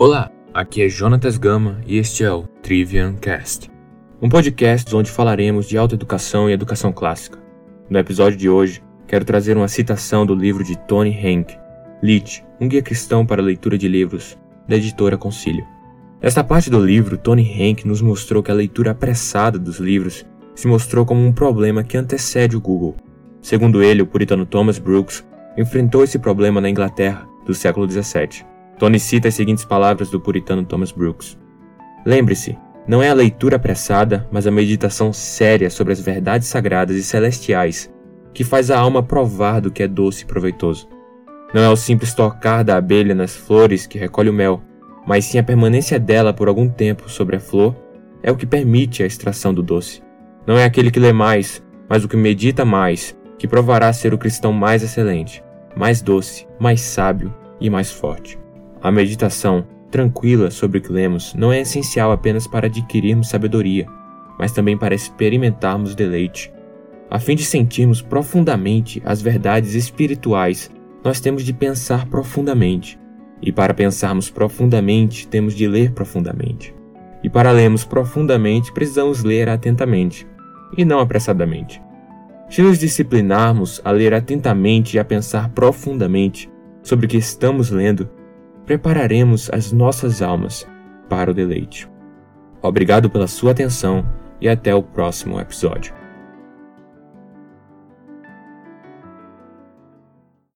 Olá, aqui é Jonatas Gama e este é o Trivian Cast, um podcast onde falaremos de autoeducação e educação clássica. No episódio de hoje, quero trazer uma citação do livro de Tony Hank, Lit, um guia cristão para a leitura de livros, da editora Concílio. Nesta parte do livro, Tony Hank nos mostrou que a leitura apressada dos livros se mostrou como um problema que antecede o Google. Segundo ele, o puritano Thomas Brooks enfrentou esse problema na Inglaterra do século XVII Tony cita as seguintes palavras do puritano Thomas Brooks: Lembre-se, não é a leitura apressada, mas a meditação séria sobre as verdades sagradas e celestiais que faz a alma provar do que é doce e proveitoso. Não é o simples tocar da abelha nas flores que recolhe o mel, mas sim a permanência dela por algum tempo sobre a flor é o que permite a extração do doce. Não é aquele que lê mais, mas o que medita mais, que provará ser o cristão mais excelente, mais doce, mais sábio e mais forte. A meditação tranquila sobre o que lemos não é essencial apenas para adquirirmos sabedoria, mas também para experimentarmos deleite. A fim de sentirmos profundamente as verdades espirituais, nós temos de pensar profundamente. E para pensarmos profundamente, temos de ler profundamente. E para lermos profundamente, precisamos ler atentamente, e não apressadamente. Se nos disciplinarmos a ler atentamente e a pensar profundamente sobre o que estamos lendo, prepararemos as nossas almas para o deleite. Obrigado pela sua atenção e até o próximo episódio.